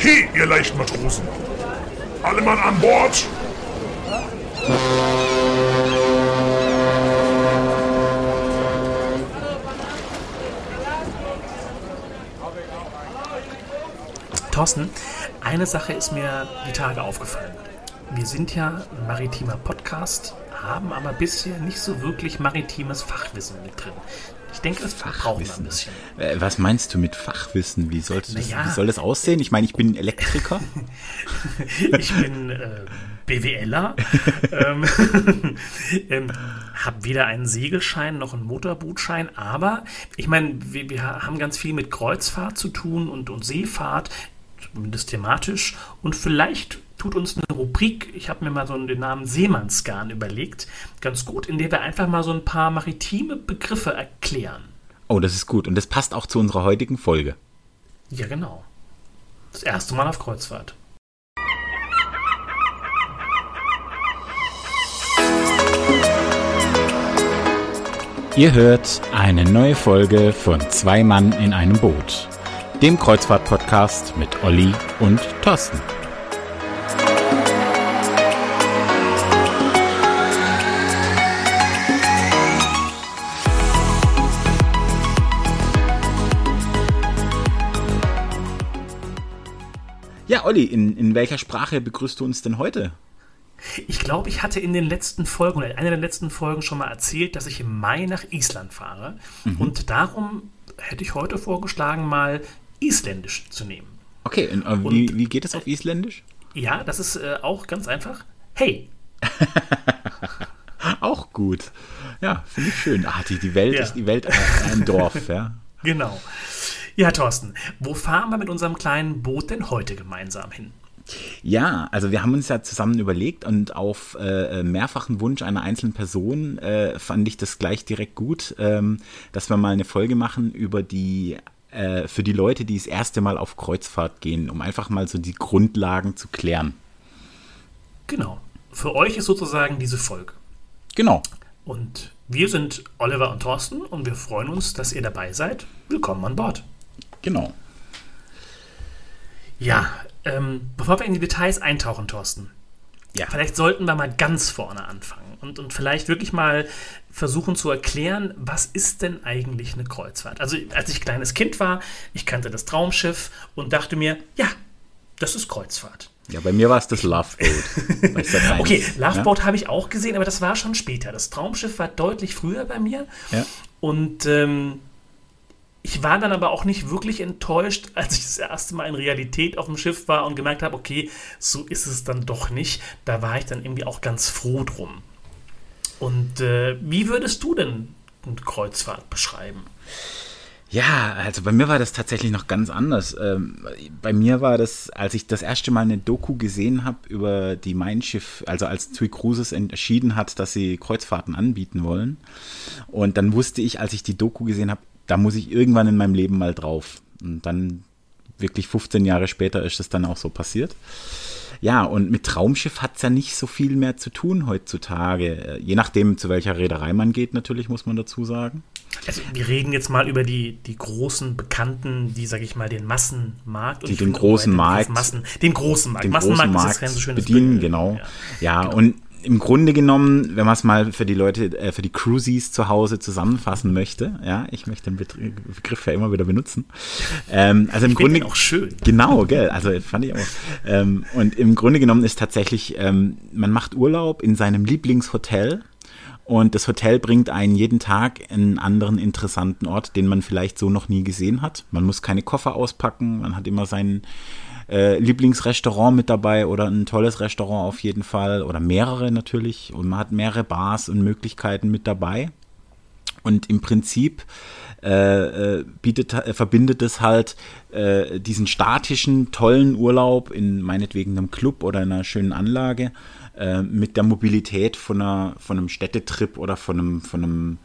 He, ihr leichten Matrosen! Alle Mann an Bord! Thorsten, eine Sache ist mir die Tage aufgefallen. Wir sind ja ein maritimer Podcast, haben aber bisher nicht so wirklich maritimes Fachwissen mit drin. Ich denke, das brauchen wir ein bisschen. Äh, Was meinst du mit Fachwissen? Wie, sollst du das, Naja. wie soll das aussehen? Ich meine, ich bin Elektriker. Ich bin äh, BWLer, ähm, ähm, habe weder einen Segelschein noch einen Motorbootschein, aber ich meine, wir, wir haben ganz viel mit Kreuzfahrt zu tun und, und Seefahrt, zumindest thematisch. Und vielleicht tut uns eine Rubrik, ich habe mir mal so den Namen Seemannsgarn überlegt, ganz gut, in der wir einfach mal so ein paar maritime Begriffe erklären. Oh, das ist gut. Und das passt auch zu unserer heutigen Folge. Ja, genau. Das erste Mal auf Kreuzfahrt. Ihr hört eine neue Folge von Zwei Mann in einem Boot, dem Kreuzfahrt-Podcast mit Olli und Thorsten. Ja, Olli, in, in welcher Sprache begrüßt du uns denn heute? Ich glaube, ich hatte in den letzten Folgen oder in einer der letzten Folgen schon mal erzählt, dass ich im Mai nach Island fahre. Und darum hätte ich heute vorgeschlagen, mal Isländisch zu nehmen. Okay, und, äh, wie, wie geht es auf Isländisch? Ja, das ist äh, auch ganz einfach. Hey, Auch gut. Ja, finde ich schön. Ah, die, die Welt Ja. ist die Welt ein Dorf, ja. genau. Ja, Thorsten, wo fahren wir mit unserem kleinen Boot denn heute gemeinsam hin? Ja, also wir haben uns ja zusammen überlegt und auf äh, mehrfachen Wunsch einer einzelnen Person äh, fand ich das gleich direkt gut, ähm, dass wir mal eine Folge machen über die äh, für die Leute, die das erste Mal auf Kreuzfahrt gehen, um einfach mal so die Grundlagen zu klären. Genau. Für euch ist sozusagen diese Folge. Genau. Und wir sind Oliver und Thorsten und wir freuen uns, dass ihr dabei seid. Willkommen an Bord. Genau. Ja, ähm, bevor wir in die Details eintauchen, Thorsten, Ja. vielleicht sollten wir mal ganz vorne anfangen und, und vielleicht wirklich mal versuchen zu erklären, was ist denn eigentlich eine Kreuzfahrt? Also als ich kleines Kind war, ich kannte das Traumschiff und dachte mir, ja, das ist Kreuzfahrt. Ja, bei mir war es das Love Boat. bei Sat. 1, Okay, ja? Loveboat habe ich auch gesehen, aber das war schon später. Das Traumschiff war deutlich früher bei mir. Ja. Und ähm, ich war dann aber auch nicht wirklich enttäuscht, als ich das erste Mal in Realität auf dem Schiff war und gemerkt habe, okay, so ist es dann doch nicht. Da war ich dann irgendwie auch ganz froh drum. Und äh, wie würdest du denn eine Kreuzfahrt beschreiben? Ja, also bei mir war das tatsächlich noch ganz anders. Ähm, bei mir war das, als ich das erste Mal eine Doku gesehen habe über die Mein Schiff, also als TUI Cruises entschieden hat, dass sie Kreuzfahrten anbieten wollen. Und dann wusste ich, als ich die Doku gesehen habe, da muss ich irgendwann in meinem Leben mal drauf. Und dann wirklich 15 Jahre später ist es dann auch so passiert. Ja, und mit Traumschiff hat es ja nicht so viel mehr zu tun heutzutage. Äh, Je nachdem, zu welcher Reederei man geht, natürlich, muss man dazu sagen. Also wir reden jetzt mal über die, die großen Bekannten, die, sag ich mal, den Massenmarkt. und Die den finde, großen Markt- Massen, den großen Markt. den Massenmarkt großen ist Markt kein so schönes bedienen, Bild. genau. Ja, genau. und im Grunde genommen, wenn man es mal für die Leute, äh, für die Cruisies zu Hause zusammenfassen möchte, ja, ich möchte den Begriff ja immer wieder benutzen. Ähm, also im Ich Grunde auch schön. Genau, gell, also fand ich auch. Ähm, und im Grunde genommen ist tatsächlich, ähm, man macht Urlaub in seinem Lieblingshotel und das Hotel bringt einen jeden Tag in einen anderen interessanten Ort, den man vielleicht so noch nie gesehen hat. Man muss keine Koffer auspacken, man hat immer sein äh, Lieblingsrestaurant mit dabei oder ein tolles Restaurant auf jeden Fall oder mehrere natürlich und man hat mehrere Bars und Möglichkeiten mit dabei. Und im Prinzip äh, äh, bietet, äh, verbindet es halt äh, diesen statischen, tollen Urlaub in meinetwegen einem Club oder einer schönen Anlage äh, mit der Mobilität von, einer, von einem Städtetrip oder von einem, von einem,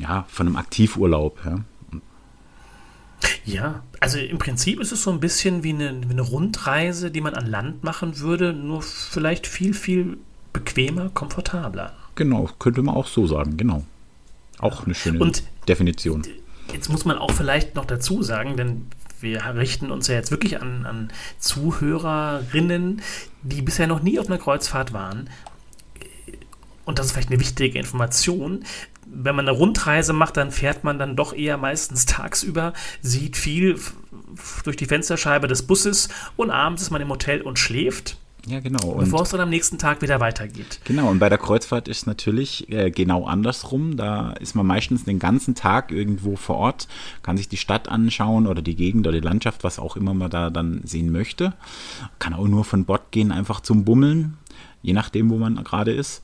ja, von einem Aktivurlaub. Ja. Ja, also im Prinzip ist es so ein bisschen wie eine, wie eine Rundreise, die man an Land machen würde, nur vielleicht viel, viel bequemer, komfortabler. Genau, könnte man auch so sagen, genau. Auch eine schöne Und- Definition. Jetzt muss man auch vielleicht noch dazu sagen, denn wir richten uns ja jetzt wirklich an, an Zuhörerinnen, die bisher noch nie auf einer Kreuzfahrt waren. Und das ist vielleicht eine wichtige Information. Wenn man eine Rundreise macht, dann fährt man dann doch eher meistens tagsüber, sieht viel durch die Fensterscheibe des Busses und abends ist man im Hotel und schläft. Ja, genau. Bevor es dann am nächsten Tag wieder weitergeht. Genau, und bei der Kreuzfahrt ist natürlich äh, genau andersrum. Da ist man meistens den ganzen Tag irgendwo vor Ort, kann sich die Stadt anschauen oder die Gegend oder die Landschaft, was auch immer man da dann sehen möchte. Kann auch nur von Bord gehen, einfach zum Bummeln, je nachdem, wo man gerade ist.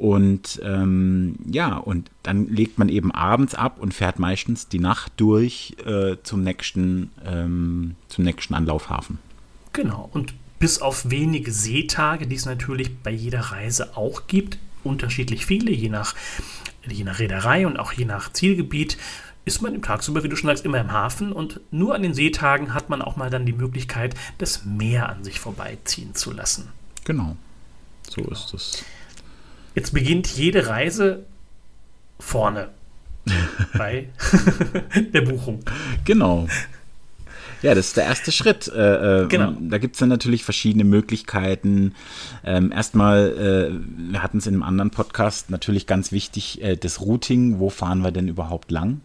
Und ähm, ja, und dann legt man eben abends ab und fährt meistens die Nacht durch äh, zum nächsten, ähm, zum nächsten Anlaufhafen. Genau. Und bis auf wenige Seetage, die es natürlich bei jeder Reise auch gibt, unterschiedlich viele, je nach, je nach Reederei und auch je nach Zielgebiet, ist man im tagsüber, wie du schon sagst, immer im Hafen und nur an den Seetagen hat man auch mal dann die Möglichkeit, das Meer an sich vorbeiziehen zu lassen. Genau. So ist es. Jetzt beginnt jede Reise vorne bei der Buchung. Genau. Ja, das ist der erste Schritt. Äh, äh, genau. Da gibt es dann natürlich verschiedene Möglichkeiten. Ähm, erstmal, äh, wir hatten es in einem anderen Podcast, natürlich ganz wichtig, äh, das Routing. Wo fahren wir denn überhaupt lang?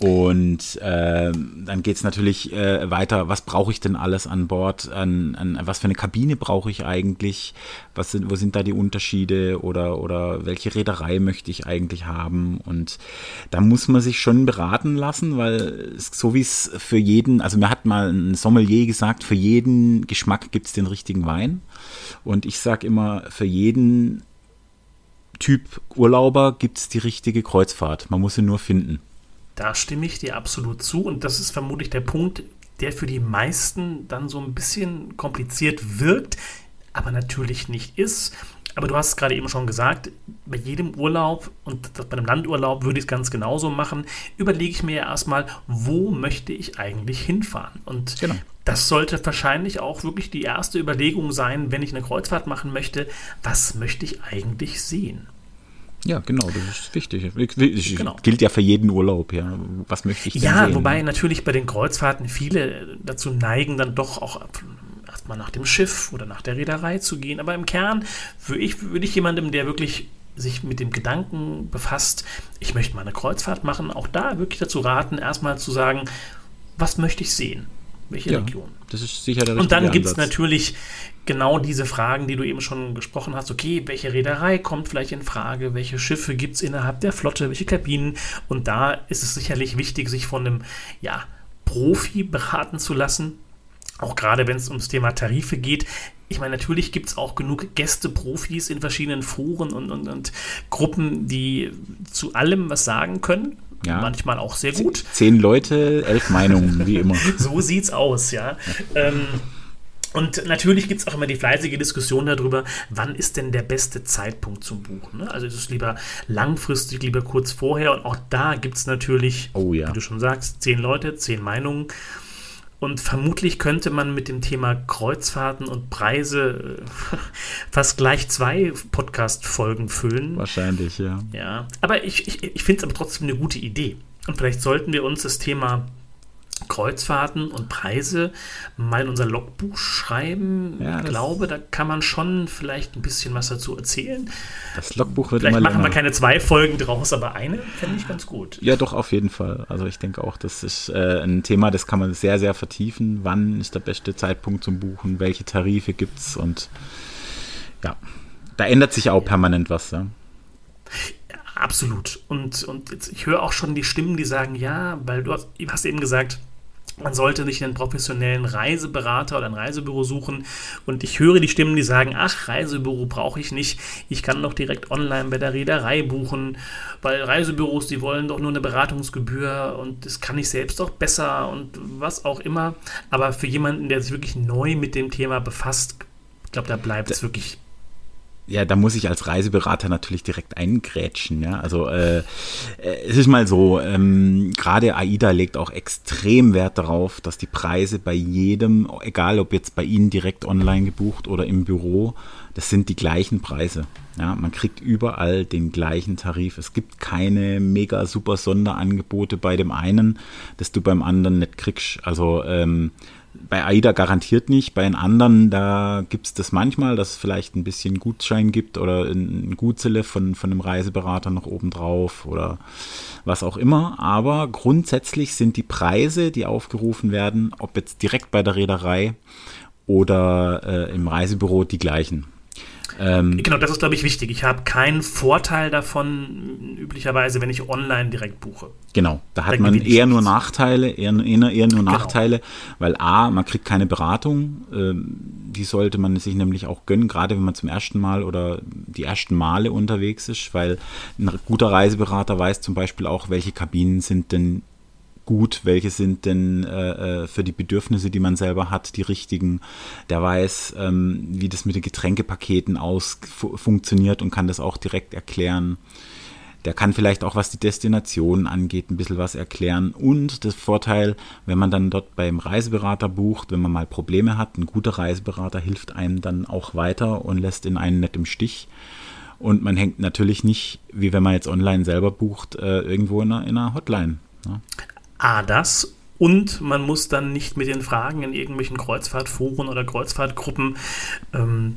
Und äh, dann geht es natürlich äh, weiter, was brauche ich denn alles an Bord? An, an, was für eine Kabine brauche ich eigentlich? Was sind, wo sind da die Unterschiede oder, oder welche Reederei möchte ich eigentlich haben? Und da muss man sich schon beraten lassen, weil so wie es für jeden, also mir hat mal ein Sommelier gesagt, für jeden Geschmack gibt es den richtigen Wein. Und ich sage immer, für jeden Typ Urlauber gibt es die richtige Kreuzfahrt. Man muss sie nur finden. Da stimme ich dir absolut zu und das ist vermutlich der Punkt, der für die meisten dann so ein bisschen kompliziert wirkt, aber natürlich nicht ist. Aber du hast es gerade eben schon gesagt, bei jedem Urlaub und bei einem Landurlaub würde ich es ganz genauso machen, überlege ich mir ja erstmal, wo möchte ich eigentlich hinfahren? Und genau. das sollte wahrscheinlich auch wirklich die erste Überlegung sein, wenn ich eine Kreuzfahrt machen möchte, was möchte ich eigentlich sehen? Ja, genau, das ist wichtig. Genau. Gilt ja für jeden Urlaub, ja. Was möchte ich denn Ja, sehen? wobei natürlich bei den Kreuzfahrten viele dazu neigen, dann doch auch erstmal nach dem Schiff oder nach der Reederei zu gehen. Aber im Kern würde ich, würde ich jemandem, der wirklich sich mit dem Gedanken befasst, ich möchte mal eine Kreuzfahrt machen, auch da wirklich dazu raten, erstmal zu sagen, was möchte ich sehen? Welche ja, Region? Das ist sicher der Und dann gibt es natürlich genau diese Fragen, die du eben schon gesprochen hast. Okay, welche Reederei kommt vielleicht in Frage? Welche Schiffe gibt es innerhalb der Flotte? Welche Kabinen? Und da ist es sicherlich wichtig, sich von einem ja, Profi beraten zu lassen. Auch gerade wenn es ums Thema Tarife geht. Ich meine, natürlich gibt es auch genug Gäste-Profis in verschiedenen Foren und, und, und Gruppen, die zu allem was sagen können. Ja. Manchmal auch sehr gut. Zehn Leute, elf Meinungen, wie immer. so sieht's aus, ja. Ähm, und natürlich gibt es auch immer die fleißige Diskussion darüber, wann ist denn der beste Zeitpunkt zum Buchen. Ne? Also ist es lieber langfristig, lieber kurz vorher. Und auch da gibt es natürlich, oh, ja. wie du schon sagst, zehn Leute, zehn Meinungen. Und vermutlich könnte man mit dem Thema Kreuzfahrten und Preise äh, fast gleich zwei Podcast-Folgen füllen. Wahrscheinlich, ja. Ja, aber ich, ich, ich finde es aber trotzdem eine gute Idee. Und vielleicht sollten wir uns das Thema Kreuzfahrten und Preise mal in unser Logbuch schreiben. Ja, ich glaube, da kann man schon vielleicht ein bisschen was dazu erzählen. Das Logbuch wird vielleicht immer machen wir keine zwei Folgen draus, aber eine fände ich ganz gut. Ja, doch, auf jeden Fall. Also ich denke auch, das ist äh, ein Thema, das kann man sehr, sehr vertiefen. Wann ist der beste Zeitpunkt zum Buchen? Welche Tarife gibt es? Und ja, da ändert sich auch permanent was. Ja. Absolut. Und, und jetzt, ich höre auch schon die Stimmen, die sagen, ja, weil du hast, hast eben gesagt, man sollte sich einen professionellen Reiseberater oder ein Reisebüro suchen. Und ich höre die Stimmen, die sagen, ach, Reisebüro brauche ich nicht. Ich kann doch direkt online bei der Reederei buchen, weil Reisebüros, die wollen doch nur eine Beratungsgebühr und das kann ich selbst doch besser und was auch immer. Aber für jemanden, der sich wirklich neu mit dem Thema befasst, ich glaube, da bleibt es wirklich ja, da muss ich als Reiseberater natürlich direkt eingrätschen. Ja? Also äh, es ist mal so, ähm, gerade AIDA legt auch extrem Wert darauf, dass die Preise bei jedem, egal ob jetzt bei Ihnen direkt online gebucht oder im Büro, das sind die gleichen Preise. Ja, man kriegt überall den gleichen Tarif. Es gibt keine mega super Sonderangebote bei dem einen, das du beim anderen nicht kriegst. Also ähm, bei AIDA garantiert nicht, bei den anderen, da gibt es das manchmal, dass es vielleicht ein bisschen Gutschein gibt oder ein Gutzelle von, von einem Reiseberater noch obendrauf oder was auch immer. Aber grundsätzlich sind die Preise, die aufgerufen werden, ob jetzt direkt bei der Reederei oder äh, im Reisebüro, die gleichen. Ähm, genau, das ist, glaube ich, wichtig. Ich habe keinen Vorteil davon, üblicherweise, wenn ich online direkt buche. Genau, da hat da man eher nur Nachteile, eher, eher, eher nur genau. Nachteile, weil A, man kriegt keine Beratung, ähm, die sollte man sich nämlich auch gönnen, gerade wenn man zum ersten Mal oder die ersten Male unterwegs ist, weil ein guter Reiseberater weiß zum Beispiel auch, welche Kabinen sind denn gut, welche sind denn äh, äh, für die Bedürfnisse, die man selber hat, die richtigen. Der weiß, ähm, wie das mit den Getränkepaketen aus funktioniert und kann das auch direkt erklären. Der kann vielleicht auch, was die Destination angeht, ein bisschen was erklären. Und das Vorteil, wenn man dann dort beim Reiseberater bucht, wenn man mal Probleme hat, ein guter Reiseberater hilft einem dann auch weiter und lässt in einen nicht im Stich. Und man hängt natürlich nicht, wie wenn man jetzt online selber bucht, äh, irgendwo in einer, in einer Hotline. A, das und man muss dann nicht mit den Fragen in irgendwelchen Kreuzfahrtforen oder Kreuzfahrtgruppen ähm,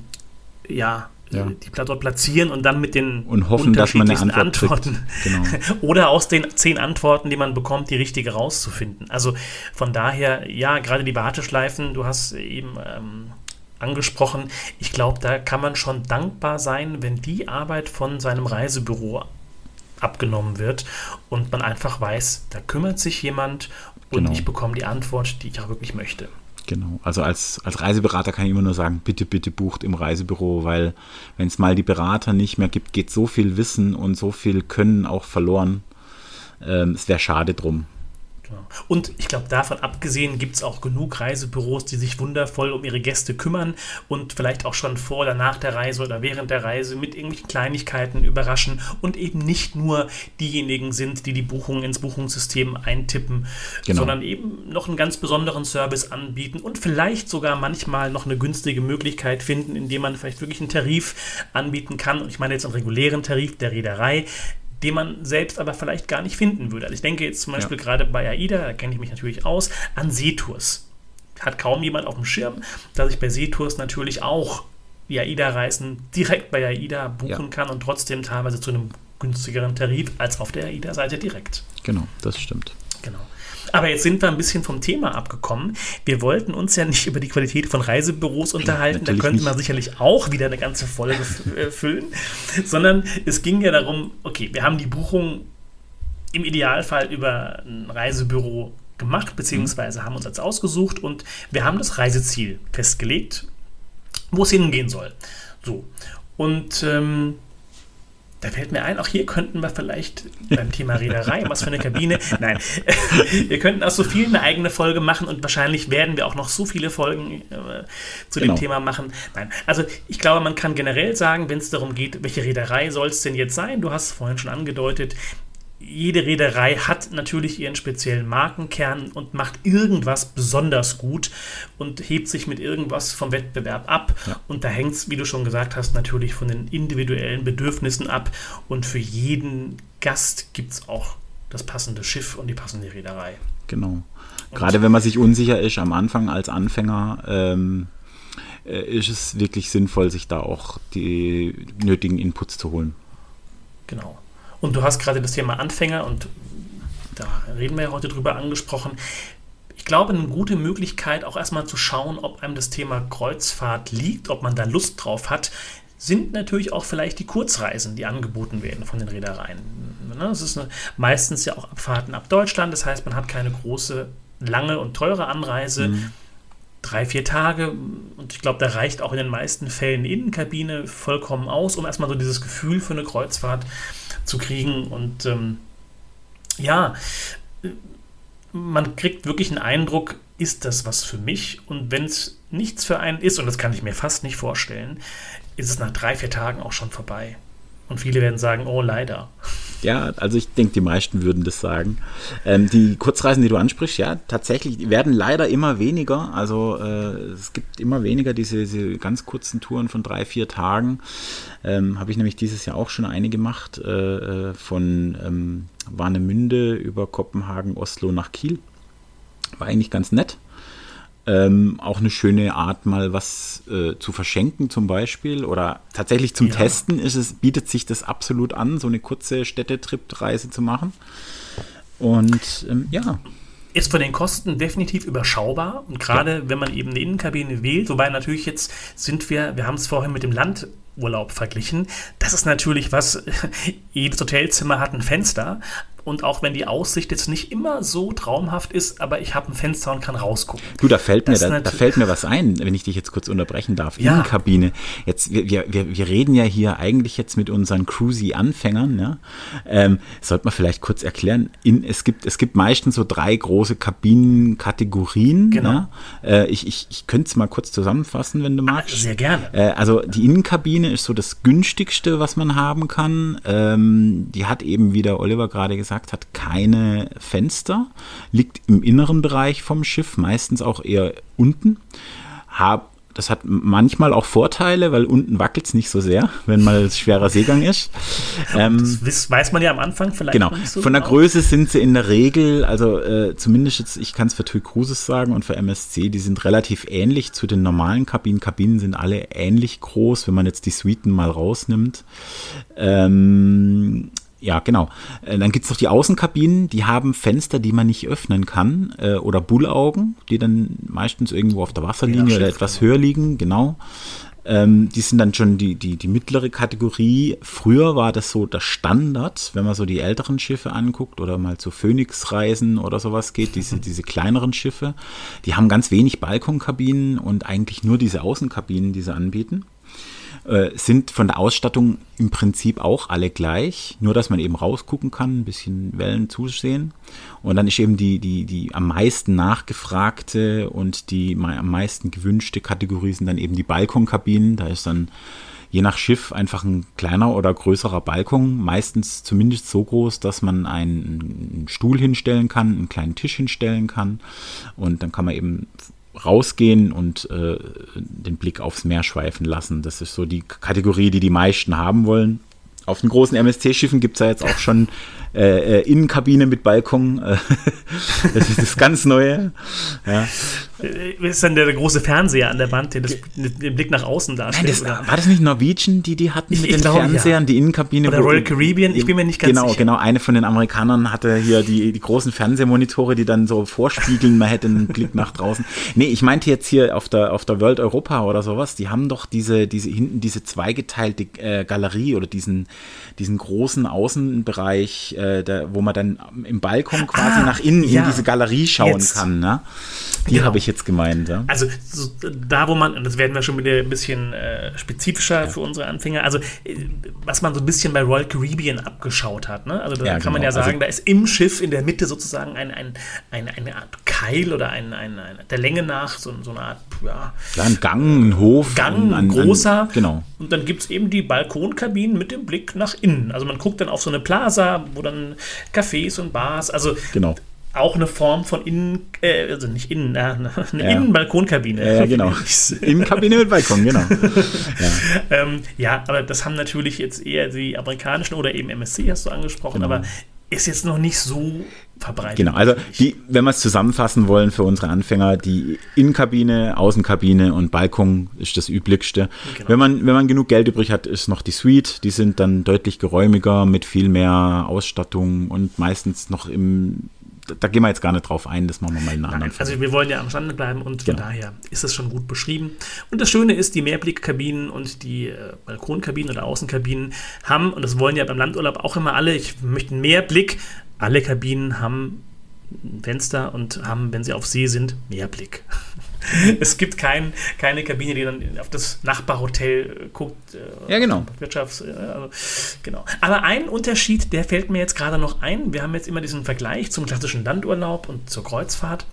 ja, ja. die dort platzieren und dann mit den und hoffen, dass man eine Antwort Antworten genau. oder aus den zehn Antworten, die man bekommt, die richtige rauszufinden. Also von daher, ja, gerade die Warteschleifen, du hast eben ähm, angesprochen, ich glaube, da kann man schon dankbar sein, wenn die Arbeit von seinem Reisebüro abgenommen wird und man einfach weiß, da kümmert sich jemand und genau. ich bekomme die Antwort, die ich auch wirklich möchte. Genau, also als, als Reiseberater kann ich immer nur sagen, bitte, bitte bucht im Reisebüro, weil wenn es mal die Berater nicht mehr gibt, geht so viel Wissen und so viel Können auch verloren. Ähm, es wäre schade drum. Und ich glaube, davon abgesehen gibt es auch genug Reisebüros, die sich wundervoll um ihre Gäste kümmern und vielleicht auch schon vor oder nach der Reise oder während der Reise mit irgendwelchen Kleinigkeiten überraschen und eben nicht nur diejenigen sind, die die Buchung ins Buchungssystem eintippen, genau. sondern eben noch einen ganz besonderen Service anbieten und vielleicht sogar manchmal noch eine günstige Möglichkeit finden, indem man vielleicht wirklich einen Tarif anbieten kann. Und ich meine jetzt einen regulären Tarif der Reederei, den man selbst aber vielleicht gar nicht finden würde. Also ich denke jetzt zum Beispiel ja. gerade bei AIDA, da kenne ich mich natürlich aus, an Seetours. Hat kaum jemand auf dem Schirm, dass ich bei Seetours natürlich auch die AIDA-Reisen direkt bei AIDA buchen ja. kann und trotzdem teilweise zu einem günstigeren Tarif als auf der AIDA-Seite direkt. Genau, das stimmt. Genau. Aber jetzt sind wir ein bisschen vom Thema abgekommen. Wir wollten uns ja nicht über die Qualität von Reisebüros unterhalten, da könnte man sicherlich auch wieder eine ganze Folge äh, füllen, sondern es ging ja darum, okay, wir haben die Buchung im Idealfall über ein Reisebüro gemacht, beziehungsweise haben uns als ausgesucht und wir haben das Reiseziel festgelegt, wo es hingehen soll. So. Und ähm, da fällt mir ein, auch hier könnten wir vielleicht beim Thema Reederei, was für eine Kabine. Nein, wir könnten aus so viel eine eigene Folge machen und wahrscheinlich werden wir auch noch so viele Folgen äh, zu genau. dem Thema machen. Nein, also ich glaube, man kann generell sagen, wenn es darum geht, welche Reederei soll es denn jetzt sein? Du hast es vorhin schon angedeutet, jede Reederei hat natürlich ihren speziellen Markenkern und macht irgendwas besonders gut und hebt sich mit irgendwas vom Wettbewerb ab. Ja. Und da hängt es, wie du schon gesagt hast, natürlich von den individuellen Bedürfnissen ab. Und für jeden Gast gibt es auch das passende Schiff und die passende Reederei. Genau. Gerade und wenn man sich unsicher ist am Anfang als Anfänger, ähm, äh, ist es wirklich sinnvoll, sich da auch die nötigen Inputs zu holen. Genau. Und du hast gerade das Thema Anfänger und da reden wir ja heute drüber angesprochen. Ich glaube, eine gute Möglichkeit, auch erstmal zu schauen, ob einem das Thema Kreuzfahrt liegt, ob man da Lust drauf hat, sind natürlich auch vielleicht die Kurzreisen, die angeboten werden von den Reedereien. Es ist eine, meistens ja auch Abfahrten ab Deutschland, das heißt, man hat keine große, lange und teure Anreise. Mhm. Drei, vier Tage und ich glaube, da reicht auch in den meisten Fällen Innenkabine vollkommen aus, um erstmal so dieses Gefühl für eine Kreuzfahrt zu kriegen. Und ähm, ja, man kriegt wirklich einen Eindruck, ist das was für mich? Und wenn es nichts für einen ist, und das kann ich mir fast nicht vorstellen, ist es nach drei, vier Tagen auch schon vorbei. Und viele werden sagen, oh, leider. Ja, also ich denke, die meisten würden das sagen. Ähm, die Kurzreisen, die du ansprichst, ja, tatsächlich, werden leider immer weniger. Also äh, es gibt immer weniger diese, diese, ganz kurzen Touren von drei, vier Tagen. Ähm, Habe ich nämlich dieses Jahr auch schon eine gemacht, äh, äh, von ähm, Warnemünde über Kopenhagen, Oslo nach Kiel. War eigentlich ganz nett. Ähm, auch eine schöne Art, mal was äh, zu verschenken zum Beispiel oder tatsächlich zum ja. Testen ist es, bietet sich das absolut an, so eine kurze Städtetrip-Reise zu machen. Und ähm, ja. Ist von den Kosten definitiv überschaubar und gerade ja. wenn man eben eine Innenkabine wählt, wobei natürlich jetzt sind wir, wir haben es vorhin mit dem Landurlaub verglichen. Das ist natürlich was, jedes Hotelzimmer hat ein Fenster, und auch wenn die Aussicht jetzt nicht immer so traumhaft ist, aber ich habe ein Fenster und kann rausgucken. Du, da fällt mir, da, da, fällt mir was ein, wenn ich dich jetzt kurz unterbrechen darf. Ja. Innenkabine. Jetzt, wir, wir, wir reden ja hier eigentlich jetzt mit unseren Cruisy-Anfängern. Ja? Ähm, sollte man vielleicht kurz erklären. In, es, gibt, es gibt meistens so drei große Kabinenkategorien. Genau. Ja? Äh, ich ich, ich könnte es mal kurz zusammenfassen, wenn du ah, magst. Sehr gerne. Äh, also die Innenkabine ist so das günstigste, was man haben kann. Ähm, die hat eben, wie der Oliver gerade gesagt hat, keine Fenster, liegt im inneren Bereich vom Schiff, meistens auch eher unten. Hab, das hat manchmal auch Vorteile, weil unten wackelt es nicht so sehr, wenn mal schwerer Seegang ist. Ähm, das weiß man ja am Anfang vielleicht genau. so Von der genau. Größe sind sie in der Regel, also äh, zumindest jetzt, ich kann es für TUI Cruises sagen und für MSC, die sind relativ ähnlich zu den normalen Kabinen. Kabinen sind alle ähnlich groß, wenn man jetzt die Suiten mal rausnimmt. Ähm, ja, genau. Äh, dann gibt es noch die Außenkabinen, die haben Fenster, die man nicht öffnen kann. Äh, oder Bullaugen, die dann meistens irgendwo auf der Wasserlinie ja, oder etwas höher liegen, genau. Ähm, die sind dann schon die, die, die mittlere Kategorie. Früher war das so der Standard, wenn man so die älteren Schiffe anguckt oder mal zu Phoenix-Reisen oder sowas geht, diese, diese kleineren Schiffe. Die haben ganz wenig Balkonkabinen und eigentlich nur diese Außenkabinen, die sie anbieten. Äh, sind von der Ausstattung im Prinzip auch alle gleich, nur dass man eben rausgucken kann, ein bisschen Wellen zusehen. Und dann ist eben die, die, die am meisten nachgefragte und die am meisten gewünschte Kategorie sind dann eben die Balkonkabinen. Da ist dann je nach Schiff einfach ein kleiner oder größerer Balkon, meistens zumindest so groß, dass man einen Stuhl hinstellen kann, einen kleinen Tisch hinstellen kann und dann kann man eben rausgehen und äh, den Blick aufs Meer schweifen lassen. Das ist so die Kategorie, die die meisten haben wollen. Auf den großen MSC-Schiffen gibt es ja jetzt auch schon äh, äh, Innenkabine mit Balkon. das ist das ganz Neue. Ja. Äh, ist dann der große Fernseher an der Wand, der das, den Blick nach außen darstellt? Nein, das, war das nicht Norwegian, die die hatten mit ich den glaube, Fernsehern, ja. die Innenkabine? Oder Royal Caribbean, ich bin mir nicht ganz genau, sicher. Genau, genau. Eine von den Amerikanern hatte hier die, die großen Fernsehmonitore, die dann so vorspiegeln, man hätte einen Blick nach draußen. Nee, ich meinte jetzt hier auf der, auf der World Europa oder sowas, die haben doch diese, diese hinten diese zweigeteilte äh, Galerie oder diesen, diesen großen Außenbereich, äh, der, wo man dann im Balkon quasi ah, nach innen ja. in diese Galerie schauen jetzt. kann. Ne? Die genau. habe ich jetzt gemeint. Ja? Also so, da, wo man, und das werden wir schon wieder ein bisschen äh, spezifischer ja. für unsere Anfänger, also äh, was man so ein bisschen bei Royal Caribbean abgeschaut hat. Ne? Also da ja, kann genau. man ja sagen, also, da ist im Schiff in der Mitte sozusagen ein, ein, ein, eine Art Keil oder ein, ein, ein, der Länge nach so, so eine Art, ja, ein Gang, ein Hof. Gang, ein, großer. genau. Und dann gibt es eben die Balkonkabinen mit dem Blick nach innen. Also man guckt dann auf so eine Plaza, wo dann Cafés und Bars, also genau auch eine Form von Innen, äh, also nicht Innen, äh, eine ja. Innenbalkonkabine. Ja, ja genau. Innenkabine mit Balkon, genau. ja. Ähm, ja, aber das haben natürlich jetzt eher die amerikanischen oder eben MSC hast du angesprochen, genau. aber ist jetzt noch nicht so verbreitet. Genau, also die, wenn wir es zusammenfassen wollen für unsere Anfänger, die Innenkabine, Außenkabine und Balkon ist das üblichste. Genau. Wenn, man, wenn man genug Geld übrig hat, ist noch die Suite. Die sind dann deutlich geräumiger mit viel mehr Ausstattung und meistens noch im da gehen wir jetzt gar nicht drauf ein, das machen wir mal in einer anderen Also wir wollen ja am Stande bleiben und von genau. daher ist das schon gut beschrieben. Und das Schöne ist, die Mehrblickkabinen und die äh, Balkonkabinen oder Außenkabinen haben, und das wollen ja beim Landurlaub auch immer alle, ich möchte mehr Blick, alle Kabinen haben Fenster und haben, wenn sie auf See sind, mehr Blick. es gibt kein, keine Kabine, die dann auf das Nachbarhotel guckt. Äh, ja, genau. Wirtschafts-, äh, also, genau. Aber ein Unterschied, der fällt mir jetzt gerade noch ein. Wir haben jetzt immer diesen Vergleich zum klassischen Landurlaub und zur Kreuzfahrt.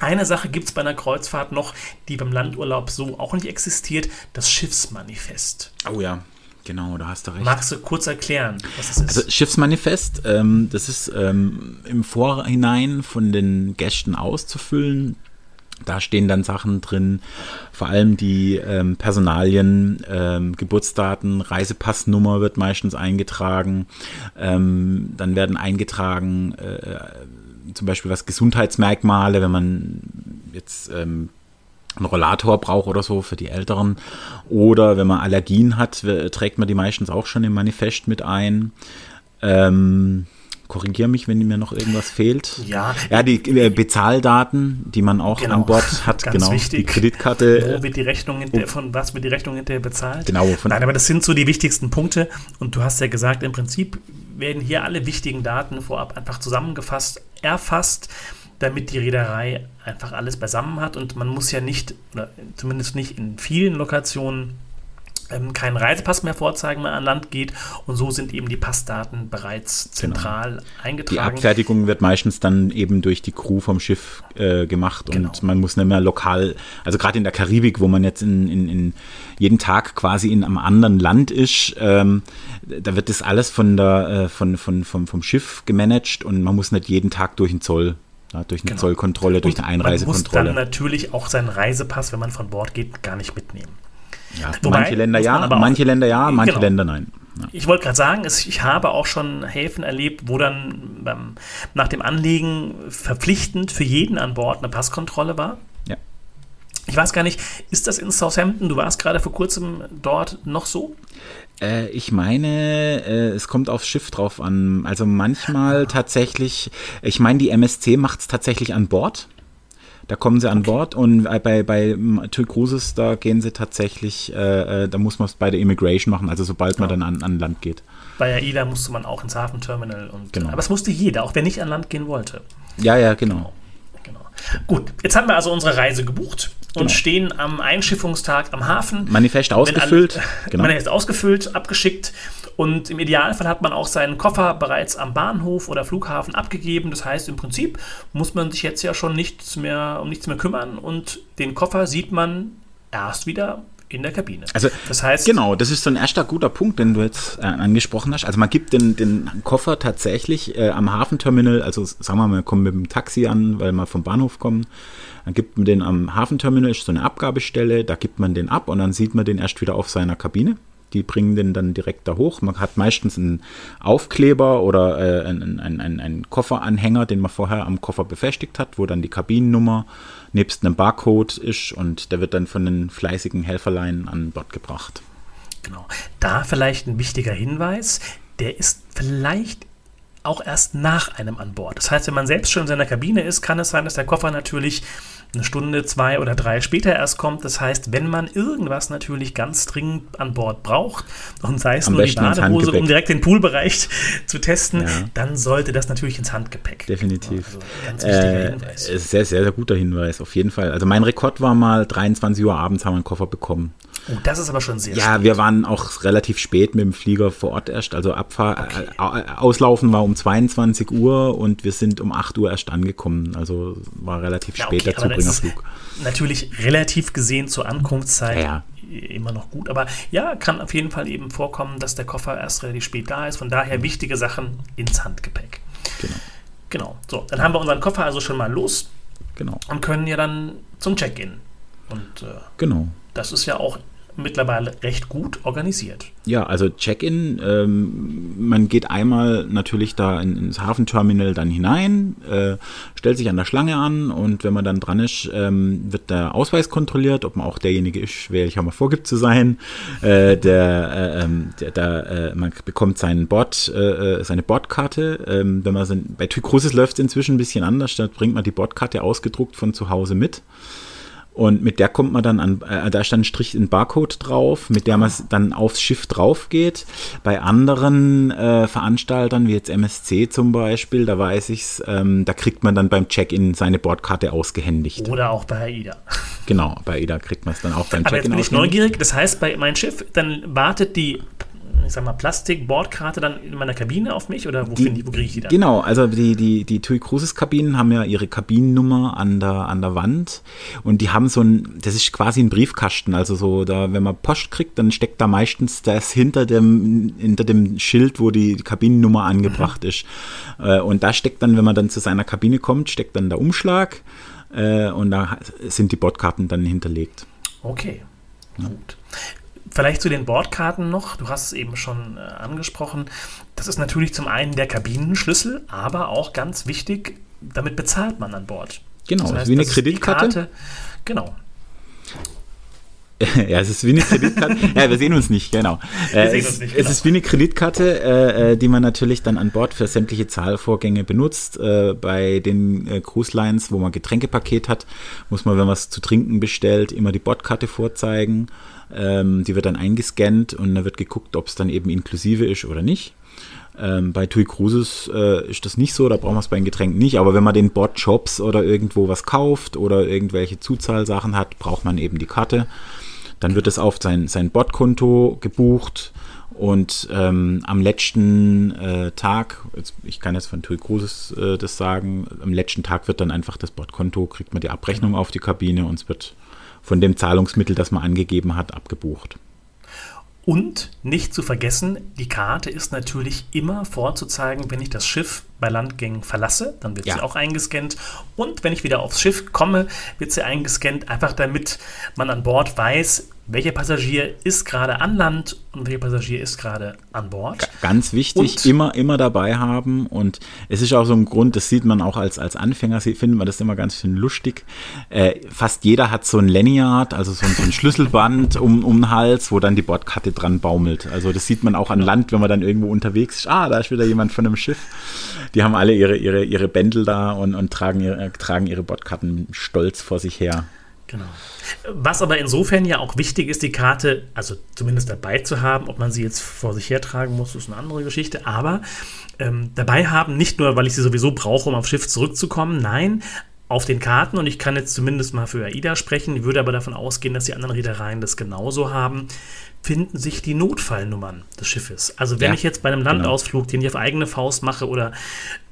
Eine Sache gibt es bei einer Kreuzfahrt noch, die beim Landurlaub so auch nicht existiert, das Schiffsmanifest. Oh ja, genau, da hast du recht. Magst du kurz erklären, was das ist? Also Schiffsmanifest, ähm, das ist ähm, im Vorhinein von den Gästen auszufüllen. Da stehen dann Sachen drin, vor allem die ähm, Personalien, ähm, Geburtsdaten, Reisepassnummer wird meistens eingetragen. Ähm, dann werden eingetragen äh, zum Beispiel was Gesundheitsmerkmale, wenn man jetzt ähm, einen Rollator braucht oder so für die Älteren. Oder wenn man Allergien hat, trägt man die meistens auch schon im Manifest mit ein. Ähm, korrigiere mich, wenn mir noch irgendwas fehlt. Ja. Ja, die äh, Bezahldaten, die man auch Genau. an Bord hat, Ganz genau. wichtig. Die Kreditkarte. Wo wird die Rechnung hinterher, von was wird die Rechnung hinterher bezahlt? Genau, von- Nein, aber das sind so die wichtigsten Punkte. Und du hast ja gesagt, im Prinzip werden hier alle wichtigen Daten vorab einfach zusammengefasst, erfasst, damit die Reederei einfach alles beisammen hat. Und man muss ja nicht, oder zumindest nicht in vielen Lokationen, ähm, keinen Reisepass mehr vorzeigen, wenn man an Land geht. Und so sind eben die Passdaten bereits zentral Genau. Die eingetragen. Abfertigung wird meistens dann eben durch die Crew vom Schiff äh, gemacht Genau. und man muss nicht mehr lokal, also gerade in der Karibik, wo man jetzt in, in, in jeden Tag quasi in einem anderen Land ist, ähm, da wird das alles von der, äh, von, von, vom, vom Schiff gemanagt und man muss nicht jeden Tag durch den Zoll, ja, durch eine Genau. Zollkontrolle, durch Und eine Man muss dann Einreisekontrolle. natürlich auch seinen Reisepass, wenn man von Bord geht, gar nicht mitnehmen. Ja, Wobei, manche Länder ja, aber auch- manche Länder ja, manche Genau. Länder nein. Ja. Ich wollte gerade sagen, ich habe auch schon Häfen erlebt, wo dann beim, nach dem Anlegen verpflichtend für jeden an Bord eine Passkontrolle war. Ja. Ich weiß gar nicht, ist das in Southampton, du warst gerade vor kurzem dort noch so? Äh, ich meine, äh, es kommt aufs Schiff drauf an. Also manchmal tatsächlich, ich meine, die MSC macht es tatsächlich an Bord. Da kommen sie an Bord und äh, bei, bei TUI Cruises, da gehen sie tatsächlich, äh, äh, da muss man es bei der Immigration machen, also sobald man dann an, an Land geht. Bei AIDA musste man auch ins Hafenterminal. Und, Genau. Aber es musste jeder, auch wer nicht an Land gehen wollte. Ja, ja, genau. Genau. Gut, jetzt haben wir also unsere Reise gebucht und Genau. stehen am Einschiffungstag am Hafen. Manifest ausgefüllt. Alle, Genau. Man ist ausgefüllt, abgeschickt und im Idealfall hat man auch seinen Koffer bereits am Bahnhof oder Flughafen abgegeben. Das heißt, im Prinzip muss man sich jetzt ja schon nichts mehr, um nichts mehr kümmern und den Koffer sieht man erst wieder in der Kabine. Also, das heißt, Genau, das ist so ein erster guter Punkt, den du jetzt äh, angesprochen hast. Also man gibt den, den Koffer tatsächlich äh, am Hafenterminal, also sagen wir mal, man kommt mit dem Taxi an, weil man vom Bahnhof kommt, dann gibt man den am Hafenterminal, ist so eine Abgabestelle, da gibt man den ab und dann sieht man den erst wieder auf seiner Kabine. Die bringen den dann direkt da hoch. Man hat meistens einen Aufkleber oder äh, einen, einen, einen, Kofferanhänger, den man vorher am Koffer befestigt hat, wo dann die Kabinennummer nebst einem Barcode ist und der wird dann von den fleißigen Helferlein an Bord gebracht. Genau. Da vielleicht ein wichtiger Hinweis, der ist vielleicht auch erst nach einem an Bord. Das heißt, wenn man selbst schon in seiner Kabine ist, kann es sein, dass der Koffer natürlich eine Stunde, zwei oder drei später erst kommt. Das heißt, wenn man irgendwas natürlich ganz dringend an Bord braucht und sei es Am nur die Badehose, um direkt den Poolbereich zu testen, Ja. dann sollte das natürlich ins Handgepäck. Definitiv. Also ganz wichtiger Äh, Hinweis. sehr, sehr, sehr guter Hinweis, auf jeden Fall. Also mein Rekord war mal 23 Uhr abends haben wir einen Koffer bekommen. Oh, das ist aber schon sehr Ja, wir waren auch relativ spät mit dem Flieger vor Ort erst. Also Abfahr Okay. äh, au- Auslaufen war um 22 Uhr und wir sind um 8 Uhr erst angekommen. Also war relativ Ja, spät okay, der aber Zubringerflug. Natürlich relativ gesehen zur Ankunftszeit Ja, immer noch gut. Aber ja, kann auf jeden Fall eben vorkommen, dass der Koffer erst relativ spät da ist. Von daher wichtige Sachen ins Handgepäck. Genau. Genau. So, dann haben wir unseren Koffer also schon mal los Genau. und können ja dann zum Check-in. Und äh, Genau. das ist ja auch mittlerweile recht gut organisiert. Ja, also Check-in, ähm, man geht einmal natürlich da in, ins Hafenterminal dann hinein, äh, stellt sich an der Schlange an und wenn man dann dran ist, ähm, wird der Ausweis kontrolliert, ob man auch derjenige ist, welcher man vorgibt zu sein. Äh, der, äh, ähm, der, der, äh, man bekommt seinen Bord, äh, äh, seine Bordkarte. Ähm, wenn man so, bei TUI Cruises läuft es inzwischen ein bisschen anders, da bringt man die Bordkarte ausgedruckt von zu Hause mit. Und mit der kommt man dann an, äh, da ist dann ein Strich, ein Barcode drauf, mit der man s- dann aufs Schiff drauf geht. Bei anderen äh, Veranstaltern, wie jetzt MSC zum Beispiel, da weiß ich's, ähm, da kriegt man dann beim Check-in seine Bordkarte ausgehändigt. Oder auch bei AIDA. Genau, bei IDA kriegt man es dann auch beim Aber jetzt Check-in bin ich ausgehändigt. neugierig. Das heißt, bei mein Schiff, dann wartet die, ich sag mal, Plastik-Bordkarte dann in meiner Kabine auf mich oder wo, Die- ich, wo kriege ich die dann? Genau, also die, die, die TUI Cruises Kabinen haben ja ihre Kabinennummer an der, an der Wand und die haben so ein, das ist quasi ein Briefkasten, also so, da, wenn man Post kriegt, dann steckt da meistens das hinter dem, hinter dem Schild, wo die Kabinennummer angebracht ist. Äh, Und da steckt dann, wenn man dann zu seiner Kabine kommt, steckt dann der Umschlag äh, und da sind die Bordkarten dann hinterlegt. Okay, gut. Vielleicht zu den Bordkarten noch. Du hast es eben schon äh, angesprochen. Das ist natürlich zum einen der Kabinenschlüssel, aber auch ganz wichtig, damit bezahlt man an Bord. Genau, Das ist heißt, wie eine Kreditkarte. Karte- Genau. Ja, es ist wie eine Kreditkarte. ja, wir sehen uns nicht, genau. Äh, sehen es, uns nicht, es genau. ist wie eine Kreditkarte, äh, äh, die man natürlich dann an Bord für sämtliche Zahlvorgänge benutzt. Äh, bei den äh, Cruise Lines, wo man Getränkepaket hat, muss man, wenn man es zu trinken bestellt, immer die Bordkarte vorzeigen. Ähm, die wird dann eingescannt und da wird geguckt, ob es dann eben inklusive ist oder nicht. Ähm, bei TUI Cruises äh, ist das nicht so, da brauchen wir es bei den Getränken nicht. Aber wenn man den Bordshops oder irgendwo was kauft oder irgendwelche Zuzahlsachen hat, braucht man eben die Karte. Dann wird es auf sein, sein Bordkonto gebucht und ähm, am letzten äh, Tag, jetzt, ich kann jetzt von TUI Cruises äh, das sagen, am letzten Tag wird dann einfach das Bordkonto, kriegt man die Abrechnung auf die Kabine und es wird von dem Zahlungsmittel, das man angegeben hat, abgebucht. Und nicht zu vergessen, die Karte ist natürlich immer vorzuzeigen, wenn ich das Schiff bei Landgängen verlasse, dann wird Ja. sie auch eingescannt. Und wenn ich wieder aufs Schiff komme, wird sie eingescannt, einfach damit man an Bord weiß, welcher Passagier ist gerade an Land und welcher Passagier ist gerade an Bord. Ganz wichtig, Und- immer, immer dabei haben. Und es ist auch so ein Grund, das sieht man auch als, als Anfänger, findet man das immer ganz schön lustig. Äh, fast jeder hat so ein Lanyard, also so ein, so ein Schlüsselband um, um den Hals, wo dann die Bordkarte dran baumelt. Also das sieht man auch an Land, wenn man dann irgendwo unterwegs ist. Ah, da ist wieder jemand von einem Schiff. Die haben alle ihre, ihre, ihre Bändel da und, und tragen, ihre, tragen ihre Bordkarten stolz vor sich her. Genau. Was aber insofern ja auch wichtig ist, die Karte, also zumindest dabei zu haben, ob man sie jetzt vor sich hertragen muss, ist eine andere Geschichte, aber ähm, dabei haben, nicht nur, weil ich sie sowieso brauche, um aufs Schiff zurückzukommen, nein, auf den Karten, und ich kann jetzt zumindest mal für AIDA sprechen, würde aber davon ausgehen, dass die anderen Reedereien das genauso haben, finden sich die Notfallnummern des Schiffes. Also wenn Ja, ich jetzt bei einem Landausflug, den ich auf eigene Faust mache oder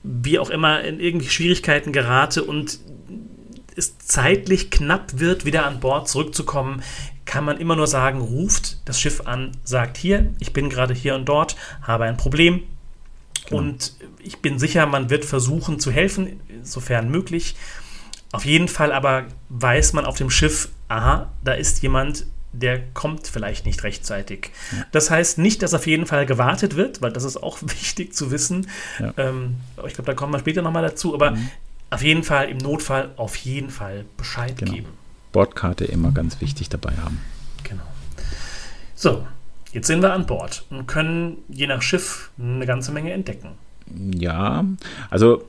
wie auch immer in irgendwie Schwierigkeiten gerate und es zeitlich knapp wird, wieder an Bord zurückzukommen, kann man immer nur sagen, ruft das Schiff an, sagt hier, ich bin gerade hier und dort, habe ein Problem. Und ich bin sicher, man wird versuchen zu helfen, sofern möglich. Auf jeden Fall aber weiß man auf dem Schiff, aha, da ist jemand, der kommt vielleicht nicht rechtzeitig. Das heißt nicht, dass auf jeden Fall gewartet wird, weil das ist auch wichtig zu wissen. Ja. Ähm, ich glaube, da kommen wir später nochmal dazu. Aber auf jeden Fall im Notfall auf jeden Fall Bescheid Genau. geben. Bordkarte immer ganz wichtig dabei haben. Genau. So, jetzt sind wir an Bord und können je nach Schiff eine ganze Menge entdecken. Ja, also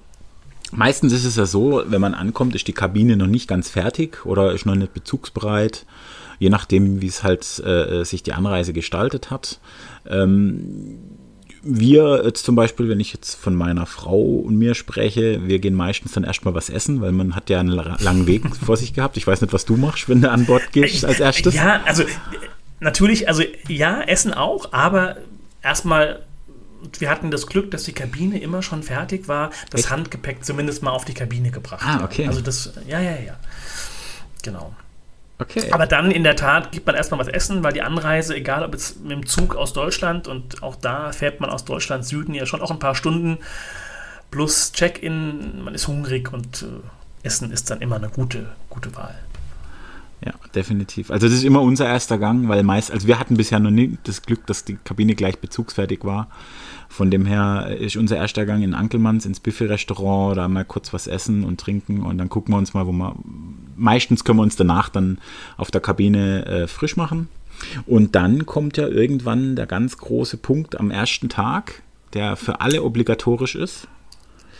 meistens ist es ja so, wenn man ankommt, ist die Kabine noch nicht ganz fertig oder ist noch nicht bezugsbereit, je nachdem, wie es halt äh, sich die Anreise gestaltet hat. Ähm, wir jetzt zum Beispiel, wenn ich jetzt von meiner Frau und mir spreche, wir gehen meistens dann erstmal was essen, weil man hat ja einen la- langen Weg vor sich gehabt. Ich weiß nicht, was du machst, wenn du an Bord gehst als erstes. Ja, also äh, natürlich, also ja, Essen auch, aber erstmal, wir hatten das Glück, dass die Kabine immer schon fertig war, das Echt? Handgepäck zumindest mal auf die Kabine gebracht. Ah, okay. Also das, ja, ja, ja. Genau. Okay. Aber dann in der Tat gibt man erstmal was essen, weil die Anreise, egal ob jetzt mit dem Zug aus Deutschland und auch da fährt man aus Deutschland Süden ja schon auch ein paar Stunden plus Check-in, man ist hungrig und äh, Essen ist dann immer eine gute, gute Wahl. Ja, definitiv. Also das ist immer unser erster Gang, weil meist, also wir hatten bisher noch nie das Glück, dass die Kabine gleich bezugsfertig war. Von dem her ist unser erster Gang in Ankelmanns ins Buffet-Restaurant, da mal kurz was essen und trinken und dann gucken wir uns mal, wo wir. Meistens können wir uns danach dann auf der Kabine äh, frisch machen. Und dann kommt ja irgendwann der ganz große Punkt am ersten Tag, der für alle obligatorisch ist.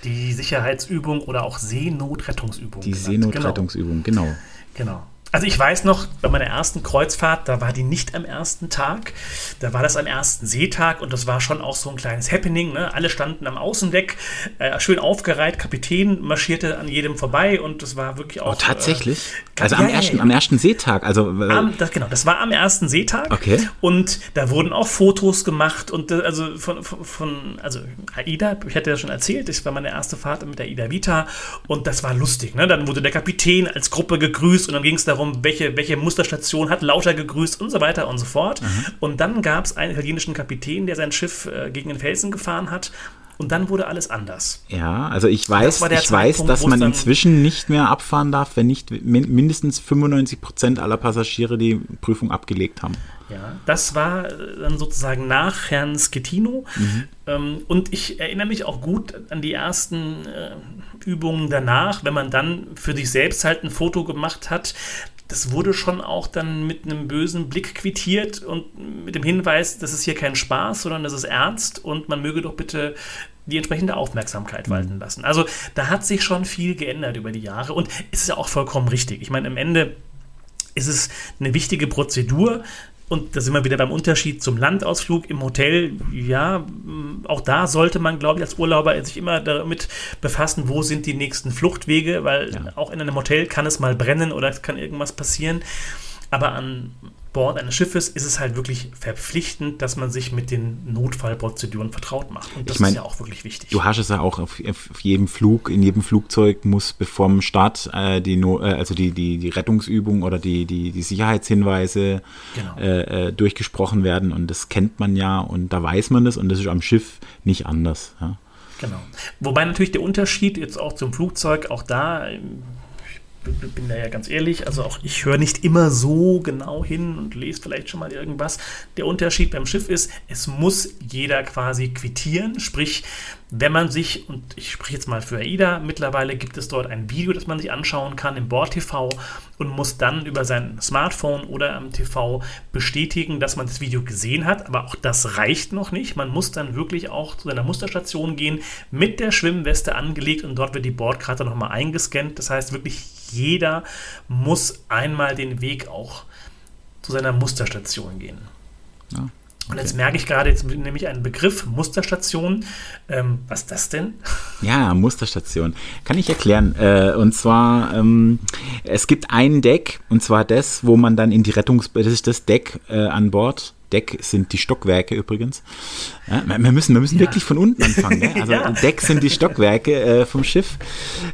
Die Sicherheitsübung oder auch Seenotrettungsübung. Die genannt. Seenotrettungsübung, genau. Genau. Also ich weiß noch, bei meiner ersten Kreuzfahrt, da war die nicht am ersten Tag, da war das am ersten Seetag und das war schon auch so ein kleines Happening. Ne? Alle standen am Außendeck, äh, schön aufgereiht, Kapitän marschierte an jedem vorbei und das war wirklich auch... Oh, tatsächlich? Äh, also am, ja, ersten, ja. am ersten Seetag, also... äh, Am, das, genau, das war am ersten Seetag. Okay. Und da wurden auch Fotos gemacht und äh, also von, von, von also AIDA, ich hatte ja schon erzählt, das war meine erste Fahrt mit der AIDA Vita und das war lustig. Ne? Dann wurde der Kapitän als Gruppe gegrüßt und dann ging es darum, welche, welche Musterstation hat lauter gegrüßt und so weiter und so fort. Und dann gab es einen italienischen Kapitän, der sein Schiff äh, gegen den Felsen gefahren hat. Und dann wurde alles anders. Ja, also ich weiß, ich weiß, dass man inzwischen nicht mehr abfahren darf, wenn nicht min mindestens 95 Prozent aller Passagiere die Prüfung abgelegt haben. Ja, das war äh, dann sozusagen nach Herrn Schettino. Ähm, und ich erinnere mich auch gut an die ersten äh, Übungen danach, wenn man dann für sich selbst halt ein Foto gemacht hat. Das wurde schon auch dann mit einem bösen Blick quittiert und mit dem Hinweis, das ist hier kein Spaß, sondern das ist ernst und man möge doch bitte die entsprechende Aufmerksamkeit walten lassen. Also da hat sich schon viel geändert über die Jahre und es ist ja auch vollkommen richtig. Ich meine, am Ende ist es eine wichtige Prozedur. Und da sind wir wieder beim Unterschied zum Landausflug im Hotel. Ja, auch da sollte man, glaube ich, als Urlauber sich immer damit befassen, wo sind die nächsten Fluchtwege, weil Ja. auch in einem Hotel kann es mal brennen oder es kann irgendwas passieren. Aber an Bord eines Schiffes ist es halt wirklich verpflichtend, dass man sich mit den Notfallprozeduren vertraut macht. Und das Ich mein, ist ja auch wirklich wichtig. Du hast es ja auch auf, auf jedem Flug, in jedem Flugzeug muss bevor dem Start äh, die, no äh, also die, die, die Rettungsübung oder die, die, die Sicherheitshinweise Genau. äh, äh, durchgesprochen werden und das kennt man ja und da weiß man das und das ist am Schiff nicht anders. Ja. Genau. Wobei natürlich der Unterschied jetzt auch zum Flugzeug, auch da, bin da ja ganz ehrlich, also auch ich höre nicht immer so genau hin und lese vielleicht schon mal irgendwas. Der Unterschied beim Schiff ist, es muss jeder quasi quittieren, sprich, wenn man sich, und ich spreche jetzt mal für AIDA, mittlerweile gibt es dort ein Video, das man sich anschauen kann im Bord-TV und muss dann über sein Smartphone oder am TV bestätigen, dass man das Video gesehen hat. Aber auch das reicht noch nicht. Man muss dann wirklich auch zu seiner Musterstation gehen, mit der Schwimmweste angelegt und dort wird die Bordkarte nochmal eingescannt. Das heißt, wirklich jeder muss einmal den Weg auch zu seiner Musterstation gehen. Ja, Und jetzt merke ich gerade, jetzt nehme ich einen Begriff, Musterstation. Ähm, was ist das denn? Ja, Musterstation. Kann ich erklären. Äh, und zwar, ähm, es gibt ein Deck, und zwar das, wo man dann in die Rettungs... Das ist das Deck äh, an Bord. Deck sind die Stockwerke übrigens. Ja, wir müssen, wir müssen Ja. wirklich von unten anfangen. Ne? Also Ja. Deck sind die Stockwerke äh, vom Schiff.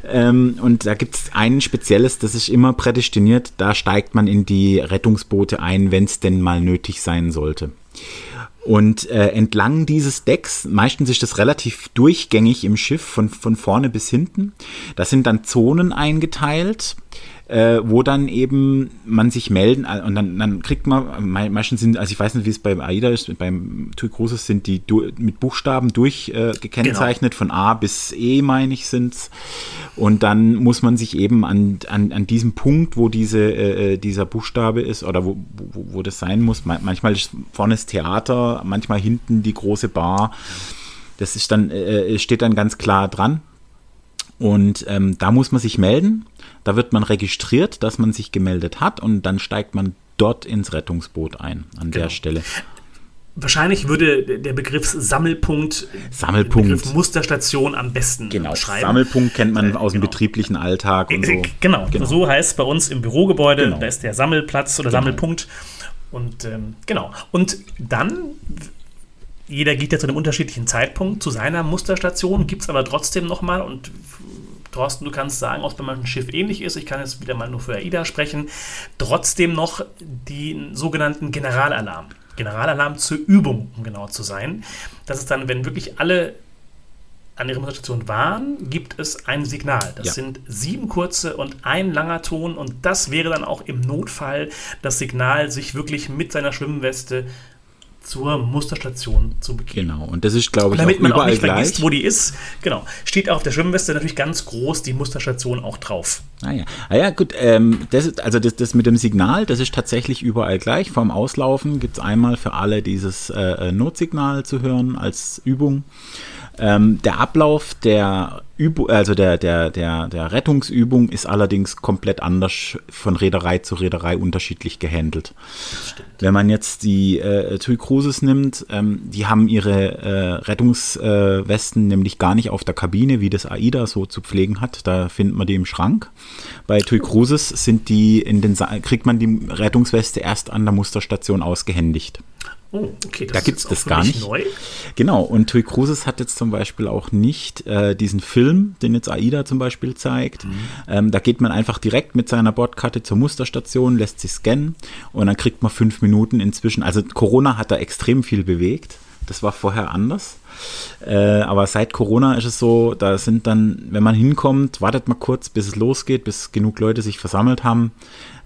Ähm, und da gibt es ein spezielles, das ist immer prädestiniert. Da steigt man in die Rettungsboote ein, wenn es denn mal nötig sein sollte. Und äh, entlang dieses Decks, meistens ist das relativ durchgängig im Schiff, von, von vorne bis hinten. Da sind dann Zonen eingeteilt, äh, wo dann eben man sich melden äh, und dann, dann kriegt man, mei- meistens sind, also ich weiß nicht, wie es beim AIDA ist, beim TUI Cruises sind die du, mit Buchstaben durchgekennzeichnet, äh, gekennzeichnet, von A bis E, meine ich, sind's. Und dann muss man sich eben an, an, an diesem Punkt, wo diese, äh, äh, dieser Buchstabe ist oder wo, wo, wo das sein muss, ma- manchmal ist vorne das Theater, manchmal hinten die große Bar. Das ist dann, äh, steht dann ganz klar dran. Und ähm, da muss man sich melden. Da wird man registriert, dass man sich gemeldet hat und dann steigt man dort ins Rettungsboot ein, an Genau. der Stelle. Wahrscheinlich würde der Begriff Sammelpunkt, Sammelpunkt. Begriff Musterstation am besten Genau, beschreiben. Sammelpunkt kennt man aus dem genau. betrieblichen Alltag und so. Äh, Genau, so heißt es bei uns im Bürogebäude. Genau. Da ist der Sammelplatz oder Sammelpunkt. Und ähm, genau. Und dann, jeder geht ja zu einem unterschiedlichen Zeitpunkt zu seiner Musterstation, gibt es aber trotzdem nochmal und Thorsten, du kannst sagen, ob es bei manchen Schiff ähnlich ist. Ich kann jetzt wieder mal nur für AIDA sprechen. Trotzdem noch den sogenannten Generalalarm. Generalalarm zur Übung, um genau zu sein. Das ist dann, wenn wirklich alle an ihrer Musterstation waren, gibt es ein Signal. Das Ja. sind sieben kurze und ein langer Ton und das wäre dann auch im Notfall das Signal, sich wirklich mit seiner Schwimmweste zur Musterstation zu begeben. Genau, und das ist, glaube ich, auch damit man auch überall nicht gleich. vergisst, wo die ist, genau, steht auf der Schwimmweste natürlich ganz groß die Musterstation auch drauf. Ah ja, ah ja gut, ähm, das ist, also das, das mit dem Signal, das ist tatsächlich überall gleich. Vorm Auslaufen gibt es einmal für alle dieses äh, äh, Notsignal zu hören als Übung. Ähm, der Ablauf der Übung, also der, der, der, der Rettungsübung ist allerdings komplett anders von Reederei zu Reederei unterschiedlich gehandelt. Wenn man jetzt die äh, TUI Cruises nimmt, ähm, die haben ihre äh, Rettungswesten äh, nämlich gar nicht auf der Kabine, wie das AIDA so zu pflegen hat. Da findet man die im Schrank. Bei TUI Cruises sind die in den kriegt man die Rettungsweste erst an der Musterstation ausgehändigt. Oh, okay, das da gibt es das gar nicht. Neu. Genau, und Tui Cruises hat jetzt zum Beispiel auch nicht äh, diesen Film, den jetzt AIDA zum Beispiel zeigt. Mhm. Ähm, da geht man einfach direkt mit seiner Bordkarte zur Musterstation, lässt sich scannen und dann kriegt man fünf Minuten inzwischen. Also Corona hat da extrem viel bewegt. Das war vorher anders. Äh, aber seit Corona ist es so, da sind dann, wenn man hinkommt, wartet man kurz, bis es losgeht, bis genug Leute sich versammelt haben.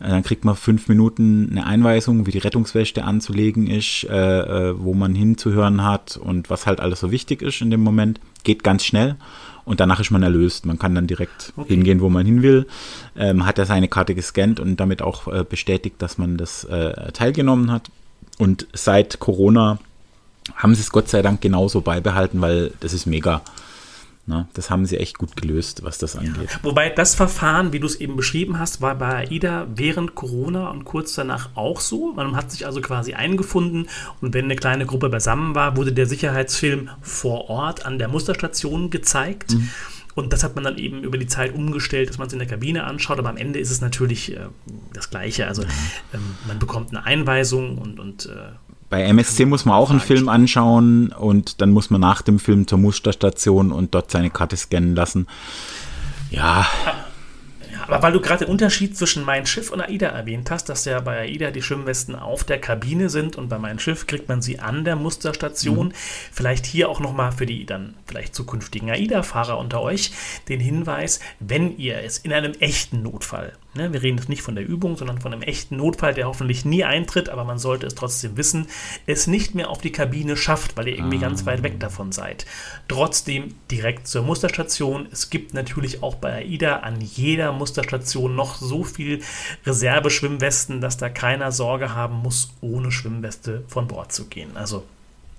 Äh, dann kriegt man fünf Minuten eine Einweisung, wie die Rettungsweste anzulegen ist, äh, äh, wo man hinzuhören hat und was halt alles so wichtig ist in dem Moment. Geht ganz schnell und danach ist man erlöst. Man kann dann direkt okay. hingehen, wo man hin will. Ähm, hat er seine Karte gescannt und damit auch äh, bestätigt, dass man das äh, teilgenommen hat. Und seit Corona haben sie es Gott sei Dank genauso beibehalten, weil das ist mega. Na, das haben sie echt gut gelöst, was das angeht. Ja. Wobei das Verfahren, wie du es eben beschrieben hast, war bei AIDA während Corona und kurz danach auch so. Man hat sich also quasi eingefunden und wenn eine kleine Gruppe beisammen war, wurde der Sicherheitsfilm vor Ort an der Musterstation gezeigt. Mhm. Und das hat man dann eben über die Zeit umgestellt, dass man es in der Kabine anschaut. Aber am Ende ist es natürlich äh, das Gleiche. Also ähm, man bekommt eine Einweisung und, und äh, bei MSC muss man auch einen Film anschauen und dann muss man nach dem Film zur Musterstation und dort seine Karte scannen lassen. Ja. Aber weil du gerade den Unterschied zwischen Mein Schiff und AIDA erwähnt hast, dass ja bei AIDA die Schwimmwesten auf der Kabine sind und bei Mein Schiff kriegt man sie an der Musterstation. Mhm. Vielleicht hier auch nochmal für die dann vielleicht zukünftigen AIDA-Fahrer unter euch den Hinweis, wenn ihr es in einem echten Notfall Ne, wir reden jetzt nicht von der Übung, sondern von einem echten Notfall, der hoffentlich nie eintritt, aber man sollte es trotzdem wissen, es nicht mehr auf die Kabine schafft, weil ihr irgendwie ah. ganz weit weg davon seid. Trotzdem direkt zur Musterstation. Es gibt natürlich auch bei AIDA an jeder Musterstation noch so viel Reserveschwimmwesten, dass da keiner Sorge haben muss, ohne Schwimmweste von Bord zu gehen. Also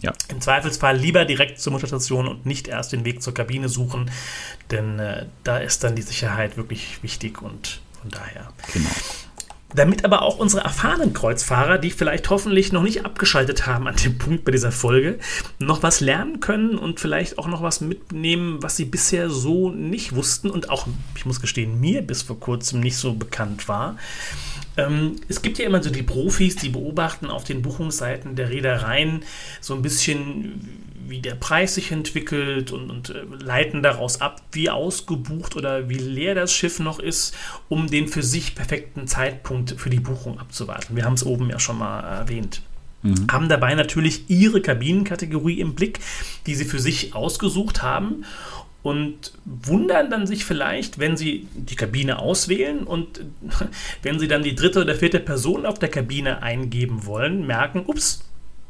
ja. Im Zweifelsfall lieber direkt zur Musterstation und nicht erst den Weg zur Kabine suchen, denn äh, da ist dann die Sicherheit wirklich wichtig und von daher. Genau. Damit aber auch unsere erfahrenen Kreuzfahrer, die vielleicht hoffentlich noch nicht abgeschaltet haben an dem Punkt bei dieser Folge, noch was lernen können und vielleicht auch noch was mitnehmen, was sie bisher so nicht wussten und auch, ich muss gestehen, mir bis vor kurzem nicht so bekannt war. Ähm, es gibt ja immer so die Profis, die beobachten auf den Buchungsseiten der Reedereien so ein bisschen, wie der Preis sich entwickelt und, und äh, leiten daraus ab, wie ausgebucht oder wie leer das Schiff noch ist, um den für sich perfekten Zeitpunkt für die Buchung abzuwarten. Wir haben es oben ja schon mal erwähnt. Mhm. Haben dabei natürlich ihre Kabinenkategorie im Blick, die sie für sich ausgesucht haben und wundern dann sich vielleicht, wenn sie die Kabine auswählen und wenn sie dann die dritte oder vierte Person auf der Kabine eingeben wollen, merken, ups,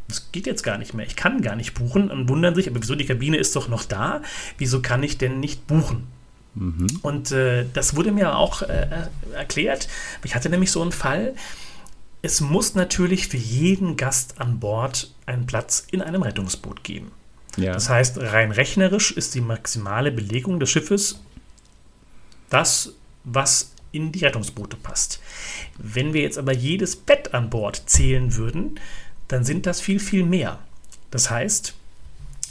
das geht jetzt gar nicht mehr, ich kann gar nicht buchen und wundern sich, aber wieso die Kabine ist doch noch da, wieso kann ich denn nicht buchen? Mhm. Und äh, das wurde mir auch äh, erklärt. Ich hatte nämlich so einen Fall. Es muss natürlich für jeden Gast an Bord einen Platz in einem Rettungsboot geben. Ja. Das heißt, rein rechnerisch ist die maximale Belegung des Schiffes das, was in die Rettungsboote passt. Wenn wir jetzt aber jedes Bett an Bord zählen würden, dann sind das viel, viel mehr. Das heißt,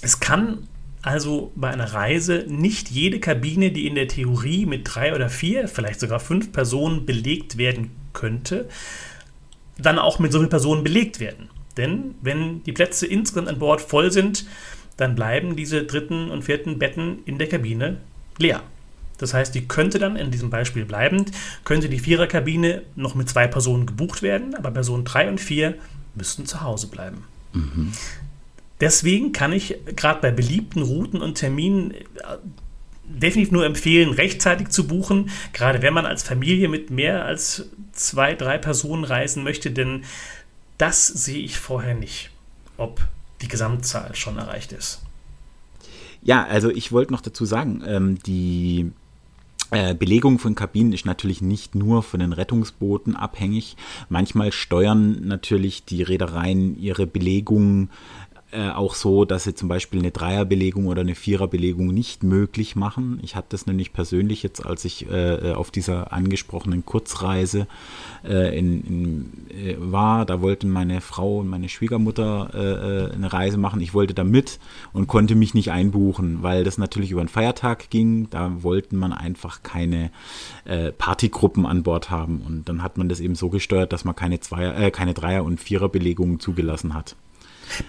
es kann also bei einer Reise nicht jede Kabine, die in der Theorie mit drei oder vier, vielleicht sogar fünf Personen belegt werden könnte, dann auch mit so vielen Personen belegt werden. Denn wenn die Plätze insgesamt an Bord voll sind, dann bleiben diese dritten und vierten Betten in der Kabine leer. Das heißt, die könnte dann in diesem Beispiel bleibend, könnte die Viererkabine noch mit zwei Personen gebucht werden, aber Personen drei und vier müssten zu Hause bleiben. Mhm. Deswegen kann ich gerade bei beliebten Routen und Terminen äh, definitiv nur empfehlen, rechtzeitig zu buchen, gerade wenn man als Familie mit mehr als zwei, drei Personen reisen möchte, denn das sehe ich vorher nicht, ob die Gesamtzahl schon erreicht ist. Ja, also ich wollte noch dazu sagen, ähm, die Belegung von Kabinen ist natürlich nicht nur von den Rettungsbooten abhängig. Manchmal steuern natürlich die Reedereien ihre Belegung äh, auch so, dass sie zum Beispiel eine Dreierbelegung oder eine Viererbelegung nicht möglich machen. Ich hatte das nämlich persönlich jetzt, als ich äh, auf dieser angesprochenen Kurzreise äh, in, in, äh, war. Da wollten meine Frau und meine Schwiegermutter äh, äh, eine Reise machen. Ich wollte da mit und konnte mich nicht einbuchen, weil das natürlich über einen Feiertag ging. Da wollten man einfach keine Partygruppen an Bord haben. Und dann hat man das eben so gesteuert, dass man keine, Zweier, keine Dreier- und Viererbelegungen zugelassen hat.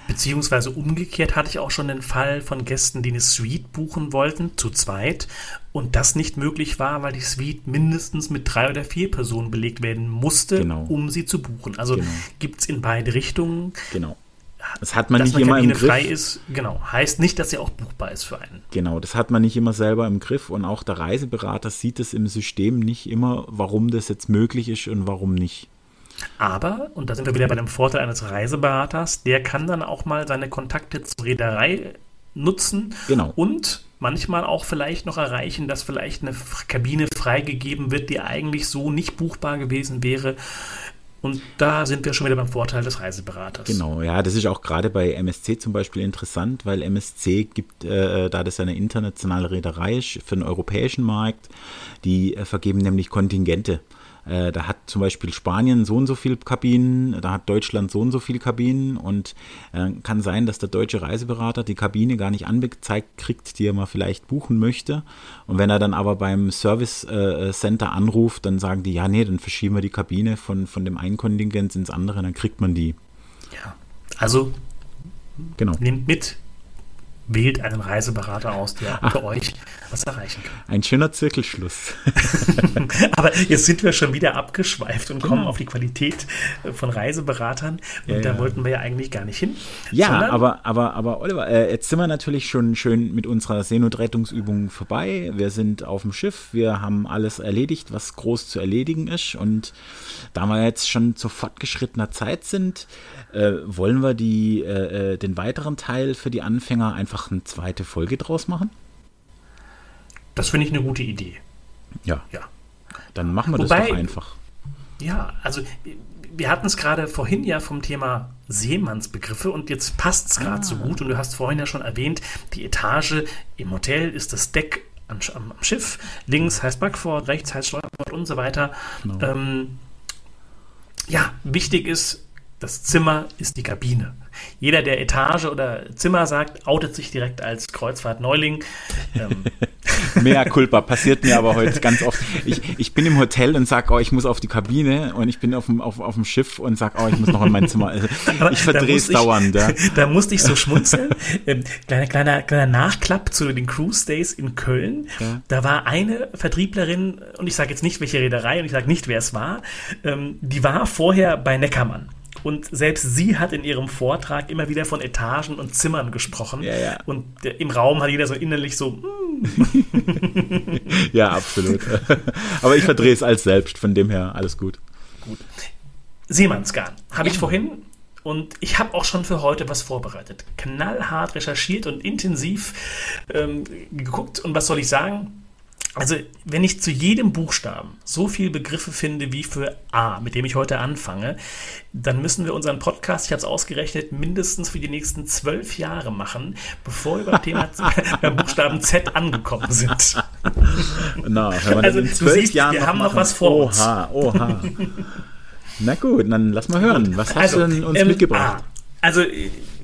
Beziehungsweise umgekehrt hatte ich auch schon den Fall von Gästen, die eine Suite buchen wollten, zu zweit, und das nicht möglich war, weil die Suite mindestens mit drei oder vier Personen belegt werden musste, genau. um sie zu buchen. Also genau. gibt es in beide Richtungen. Genau. Das hat man dass nicht man immer im Griff. frei ist, genau. Heißt nicht, dass sie auch buchbar ist für einen. Genau, das hat man nicht immer selber im Griff und auch der Reiseberater sieht es im System nicht immer, warum das jetzt möglich ist und warum nicht. Aber, und da sind wir wieder bei dem Vorteil eines Reiseberaters, der kann dann auch mal seine Kontakte zur Reederei nutzen genau. und manchmal auch vielleicht noch erreichen, dass vielleicht eine Kabine freigegeben wird, die eigentlich so nicht buchbar gewesen wäre. Und da sind wir schon wieder beim Vorteil des Reiseberaters. Genau, ja, das ist auch gerade bei MSC zum Beispiel interessant, weil MSC gibt, äh, da das eine internationale Reederei ist, für den europäischen Markt, die äh, vergeben nämlich Kontingente. Äh, da hat zum Beispiel Spanien so und so viele Kabinen, da hat Deutschland so und so viele Kabinen und äh, kann sein, dass der deutsche Reiseberater die Kabine gar nicht angezeigt kriegt, die er mal vielleicht buchen möchte. Und wenn er dann aber beim Service äh, Center anruft, dann sagen die, ja, nee, dann verschieben wir die Kabine von, von dem einen Kontingent ins andere, dann kriegt man die. Ja, also genau. nehmt mit, wählt einen Reiseberater aus, der Ach, für euch was erreichen kann. Ein schöner Zirkelschluss. Aber jetzt sind wir schon wieder abgeschweift und kommen genau. auf die Qualität von Reiseberatern. Und ja, da ja. wollten wir ja eigentlich gar nicht hin. Ja, aber, aber, aber Oliver, äh, jetzt sind wir natürlich schon schön mit unserer Seenotrettungsübung vorbei. Wir sind auf dem Schiff, wir haben alles erledigt, was groß zu erledigen ist. Und da wir jetzt schon zu fortgeschrittener Zeit sind, äh, wollen wir die, äh, äh, den weiteren Teil für die Anfänger einfach eine zweite Folge draus machen? Das finde ich eine gute Idee. Ja. Ja. Dann machen wir Wobei, das doch einfach. Ja, also wir hatten es gerade vorhin ja vom Thema Seemannsbegriffe und jetzt passt es gerade ah. so gut und du hast vorhin ja schon erwähnt, die Etage im Hotel ist das Deck am, am Schiff, links heißt Backford, rechts heißt Steuerbord und so weiter. Genau. Ähm, ja, wichtig ist, das Zimmer ist die Kabine. Jeder, der Etage oder Zimmer sagt, outet sich direkt als Kreuzfahrt-Neuling. Ähm. Mea culpa, passiert mir aber heute ganz oft. Ich, ich bin im Hotel und sage, oh, ich muss auf die Kabine und ich bin auf dem, auf, auf dem Schiff und sage, oh, ich muss noch in mein Zimmer. Also, ich verdrehe es dauernd. Ja. Da musste ich so schmunzeln. Ähm, kleiner, kleiner, kleiner Nachklapp zu den Cruise Days in Köln. Ja. Da war eine Vertrieblerin, und ich sage jetzt nicht, welche Reederei und ich sage nicht, wer es war, ähm, die war vorher bei Neckermann. Und selbst sie hat in ihrem Vortrag immer wieder von Etagen und Zimmern gesprochen. Ja, ja. Und im Raum hat jeder so innerlich so. Mm. ja, absolut. Aber ich verdrehe es als selbst, von dem her alles gut. Gut. Seemannsgarn habe ja. ich vorhin und ich habe auch schon für heute was vorbereitet. Knallhart recherchiert und intensiv ähm, geguckt. Und was soll ich sagen? Also, wenn ich zu jedem Buchstaben so viele Begriffe finde wie für A, mit dem ich heute anfange, dann müssen wir unseren Podcast, ich habe es ausgerechnet, mindestens für die nächsten zwölf Jahre machen, bevor wir beim Thema beim Buchstaben Z angekommen sind. Na, wenn man also, in zwölf siehst, Jahren wir haben noch was vor uns. Oha, oha. Na gut, dann lass mal hören. Was hast also, du denn uns ähm, mitgebracht? A. Also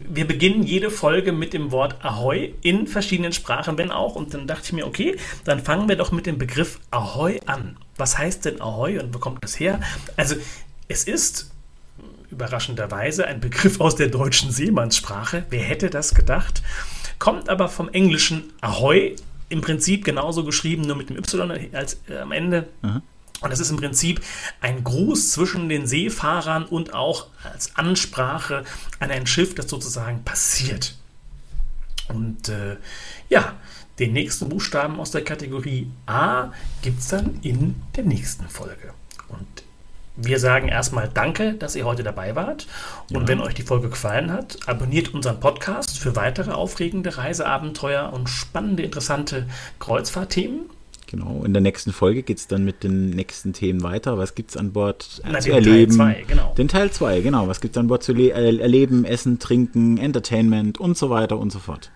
wir beginnen jede Folge mit dem Wort Ahoi in verschiedenen Sprachen, wenn auch. Und dann dachte ich mir, okay, dann fangen wir doch mit dem Begriff Ahoi an. Was heißt denn Ahoi und wo kommt das her? Also, es ist überraschenderweise ein Begriff aus der deutschen Seemannssprache. Wer hätte das gedacht? Kommt aber vom englischen Ahoi, im Prinzip genauso geschrieben, nur mit dem Y als äh, am Ende. Mhm. Und das ist im Prinzip ein Gruß zwischen den Seefahrern und auch als Ansprache an ein Schiff, das sozusagen passiert. Und äh, ja, den nächsten Buchstaben aus der Kategorie A gibt es dann in der nächsten Folge. Und wir sagen erstmal Danke, dass ihr heute dabei wart. Und ja. wenn euch die Folge gefallen hat, abonniert unseren Podcast für weitere aufregende Reiseabenteuer und spannende, interessante Kreuzfahrtthemen. Genau, in der nächsten Folge geht es dann mit den nächsten Themen weiter. Was gibt es an Bord Na, zu den Teil erleben? zwei, genau. Den Teil 2, genau. Was gibt es an Bord zu äh, erleben, essen, trinken, Entertainment und so weiter und so fort.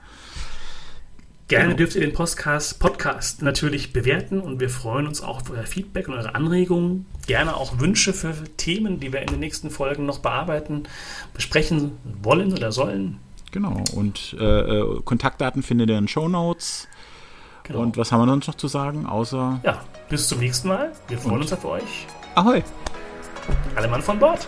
Gerne Genau. dürft ihr den Podcast, Podcast natürlich bewerten und wir freuen uns auch auf euer Feedback und eure Anregungen. Gerne auch Wünsche für Themen, die wir in den nächsten Folgen noch bearbeiten, besprechen wollen oder sollen. Genau, und äh, äh, Kontaktdaten findet ihr in Show Notes. Genau. Und was haben wir sonst noch zu sagen, außer ja, bis zum nächsten Mal. Wir freuen uns auf euch. Ahoi! Alle Mann von Bord.